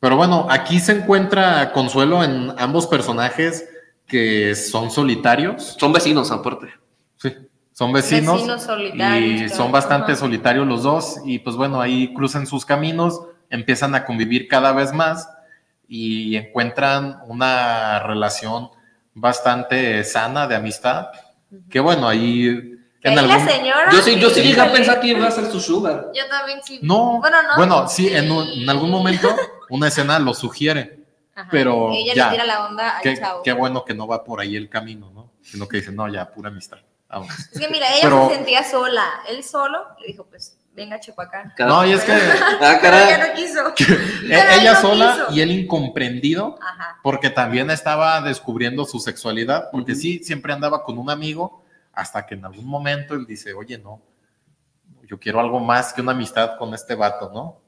Pero bueno, aquí se encuentra consuelo en ambos personajes que son solitarios. Son vecinos aparte. Sí, son vecinos. Vecinos solitarios, Y claro. son bastante Ajá. solitarios los dos. Y pues bueno, ahí cruzan sus caminos, empiezan a convivir cada vez más y encuentran una relación bastante sana de amistad. Que bueno, ahí en algún... la señora. Yo sí, yo sí llegué a híjole. pensar que iba a ser su sugar. Yo también sí. No, Bueno, no. bueno, sí, en, un- en algún momento una escena lo sugiere. Ajá. pero Ella ya. le tira la onda al Qué, chavo. qué bueno que no va por ahí el camino, ¿no? Sino que dice, no, ya, pura amistad. Vamos. Es que mira, ella Pero- se sentía sola. Él solo le dijo, pues, venga, Chepacán. No, y es que Ah, ella no quiso. ella no sola quiso. y él incomprendido, Ajá. porque también estaba descubriendo su sexualidad, porque sí, siempre andaba con un amigo, hasta que en algún momento él dice, oye, no, yo quiero algo más que una amistad con este vato, ¿no?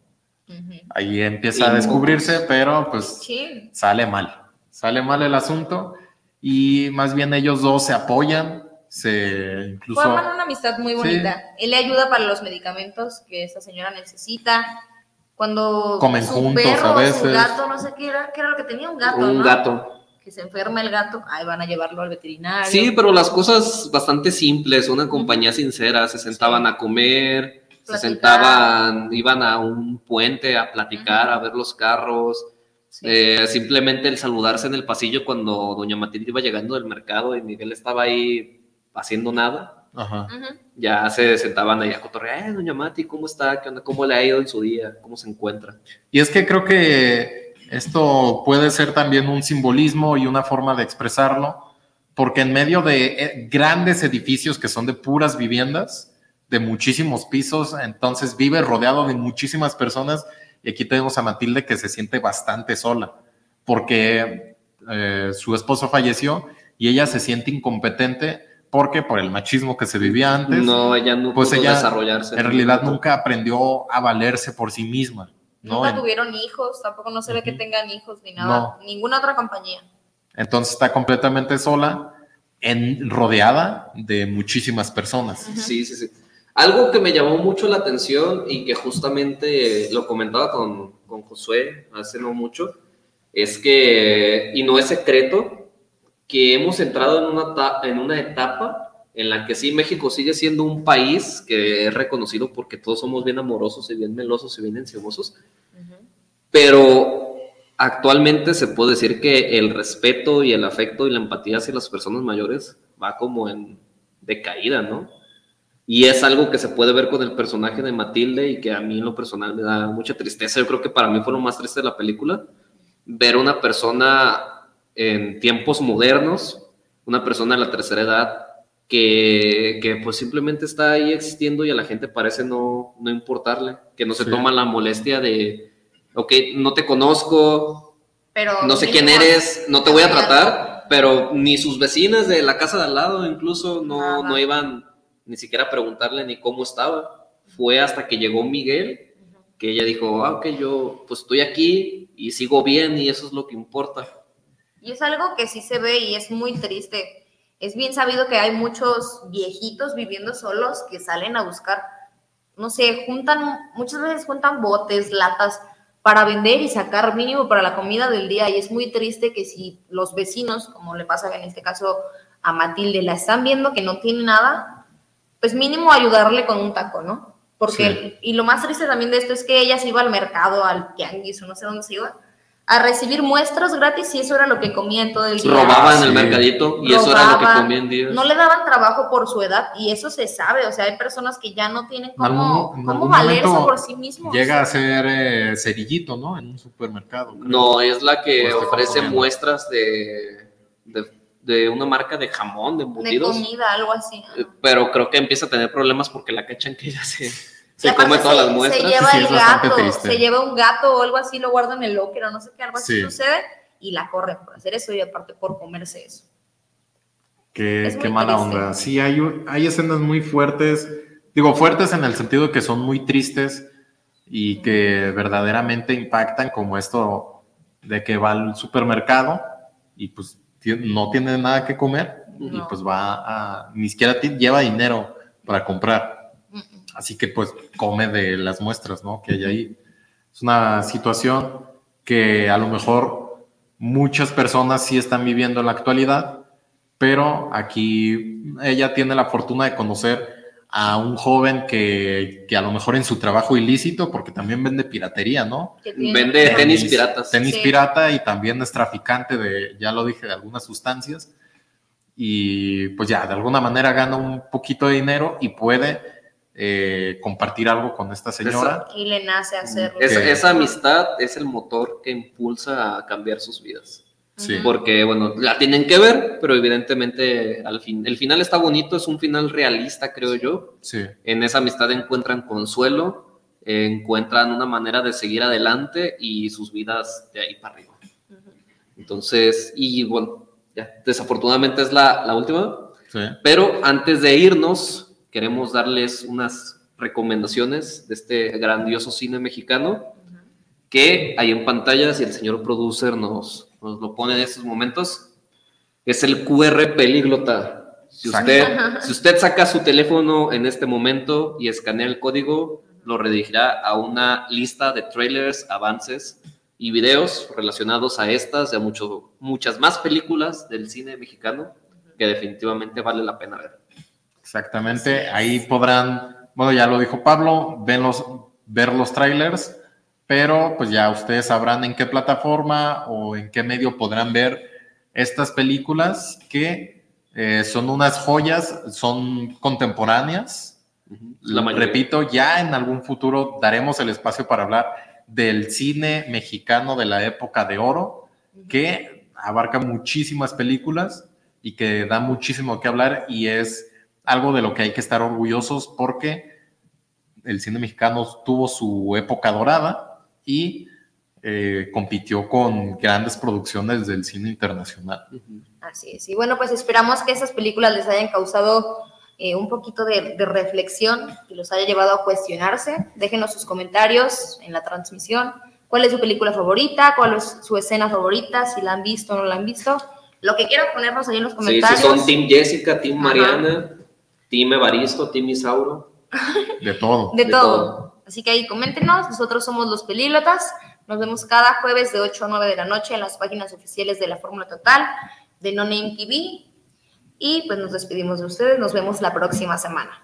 Ujú. Ahí empieza a Y descubrirse, pero pues Sí. sale mal, sale mal el asunto y más bien ellos dos se apoyan, se incluso... Forman una amistad muy Sí. bonita. Él le ayuda para los medicamentos que esa señora necesita. Cuando Comen su juntos perro a veces. su gato, no sé qué era, qué era lo que tenía, un gato, Un ¿no? gato. Que se enferma el gato, ahí van a llevarlo al veterinario. Sí, pero las cosas bastante simples, una compañía sincera, se sentaban a comer, se sentaban, iban a un puente a platicar, a ver los carros, Sí. eh, simplemente el saludarse en el pasillo cuando doña Matilde iba llegando del mercado y Miguel estaba ahí haciendo nada, Ajá. Ya se sentaban ahí a cotorrear, "Eh, doña Mati, ¿cómo está? ¿Qué onda? ¿Cómo le ha ido en su día? ¿Cómo se encuentra? Y es que creo que esto puede ser también un simbolismo y una forma de expresarlo, porque en medio de eh, grandes edificios que son de puras viviendas, de muchísimos pisos, entonces vive rodeado de muchísimas personas y aquí tenemos a Matilde que se siente bastante sola, porque eh, su esposo falleció y ella se siente incompetente porque por el machismo que se vivía antes, No, ella no pues pudo ella desarrollarse. en realidad nunca aprendió a valerse por sí misma. ¿no? Nunca En- tuvieron hijos, tampoco no se ve que tengan hijos ni nada. Ninguna otra compañía. Entonces está completamente sola, en, rodeada de muchísimas personas. Sí, sí, sí. Algo que me llamó mucho la atención y que justamente lo comentaba con, con Josué hace no mucho, es que, y no es secreto, que hemos entrado en una, en una etapa en la que sí, México sigue siendo un país que es reconocido porque todos somos bien amorosos y bien melosos y bien encimosos, pero actualmente se puede decir que el respeto y el afecto y la empatía hacia las personas mayores va como en decaída, ¿no? Y es algo que se puede ver con el personaje de Matilde y que a mí en lo personal me da mucha tristeza. Yo creo que para mí fue lo más triste de la película, ver una persona en tiempos modernos, una persona de la tercera edad, que, que pues simplemente está ahí existiendo y a la gente parece no, no importarle, que no se Sí. toma la molestia de, ok, no te conozco, Pero no sé quién eres, no te voy a tratar, pero ni sus vecinas de la casa de al lado incluso no, no iban ni siquiera preguntarle ni cómo estaba. Fue hasta que llegó Miguel que ella dijo, ah, ok, yo pues estoy aquí y sigo bien y eso es lo que importa. Y es algo que sí se ve y es muy triste. Es bien sabido que hay muchos viejitos viviendo solos que salen a buscar, no sé, juntan, muchas veces juntan botes, latas para vender y sacar mínimo para la comida del día. Y es muy triste que si los vecinos, como le pasa en este caso a Matilde, la están viendo que no tiene nada, pues mínimo ayudarle con un taco, ¿no? Porque, y lo más triste también de esto es que ella se iba al mercado, al tianguis o no sé dónde se iba, a recibir muestras gratis y eso era lo que comía en todo el día. Robaban en el sí. mercadito y eso era lo que comían días. No le daban trabajo por su edad y eso se sabe, o sea, hay personas que ya no tienen En cómo, algún- cómo valerse por sí mismos. Llega a ser eh, cerillito, ¿no? En un supermercado. creo. No, es la que Pues te ofrece muestras de, de, de una marca de jamón, de de embutidos. comida, algo así. ¿no? Eh, Pero creo que empieza a tener problemas porque la cachan que ella se, se come todas se- las muestras. Se lleva Sí, el gato, se lleva un gato o algo así, lo guarda en el locker o no sé qué, algo así Sí. sucede y la corren por hacer eso y aparte por comerse eso. Qué, Es qué mala triste. onda. Sí, hay, hay escenas muy fuertes. Digo, fuertes en el sentido de que son muy tristes y que verdaderamente impactan, como esto de que va al supermercado y pues no tiene nada que comer y pues va a. ni siquiera lleva dinero para comprar. Así que pues come de las muestras, ¿no? Que hay ahí. Es una situación que a lo mejor muchas personas sí están viviendo en la actualidad, pero aquí ella tiene la fortuna de conocer a un joven que, que a lo mejor en su trabajo ilícito, porque también vende piratería, ¿no? Vende tenis piratas. Tenis Sí. pirata y también es traficante de, ya lo dije, de algunas sustancias. Y pues ya, de alguna manera gana un poquito de dinero y puede eh, compartir algo con esta señora. Y le nace hacerlo. Es- esa amistad es el motor que impulsa a cambiar sus vidas. Sí. Porque, bueno, la tienen que ver, pero evidentemente al fin, el final está bonito, es un final realista, creo yo. Sí. En esa amistad encuentran consuelo, encuentran una manera de seguir adelante y sus vidas de ahí para arriba. Entonces, y bueno, ya, desafortunadamente es la, la última, Sí. pero antes de irnos, queremos darles unas recomendaciones de este grandioso cine mexicano que hay en pantalla, si el señor producer nos, nos lo pone en estos momentos, es el QR Pelíglota. Si usted, si usted saca su teléfono en este momento y escanea el código, lo redirigirá a una lista de trailers, avances y videos relacionados a estas y a mucho, muchas más películas del cine mexicano que definitivamente vale la pena ver. Exactamente, ahí podrán, bueno, ya lo dijo Pablo, ven los, ver los trailers, pero pues ya ustedes sabrán en qué plataforma o en qué medio podrán ver estas películas que eh, son unas joyas, son contemporáneas. La. Repito, ya en algún futuro daremos el espacio para hablar del cine mexicano de la época de oro, que abarca muchísimas películas y que da muchísimo que hablar y es algo de lo que hay que estar orgullosos porque el cine mexicano tuvo su época dorada y eh, compitió con grandes producciones del cine internacional. Así es. Y bueno, pues esperamos que esas películas les hayan causado eh, un poquito de, de reflexión y los haya llevado a cuestionarse. Déjenos sus comentarios en la transmisión. ¿Cuál es su película favorita? ¿Cuál es su escena favorita? Si la han visto o no la han visto. Lo que quieran ponernos ahí en los Sí, si comentarios. son Team Jessica, Team Ajá. Mariana, Team Evaristo, Team Isauro. De todo. de, de todo. todo. Así que ahí coméntenos, nosotros somos los Pelílotas, nos vemos cada jueves de 8 a 9 de la noche en las páginas oficiales de la Fórmula Total, de No Name TV, y pues nos despedimos de ustedes, nos vemos la próxima semana.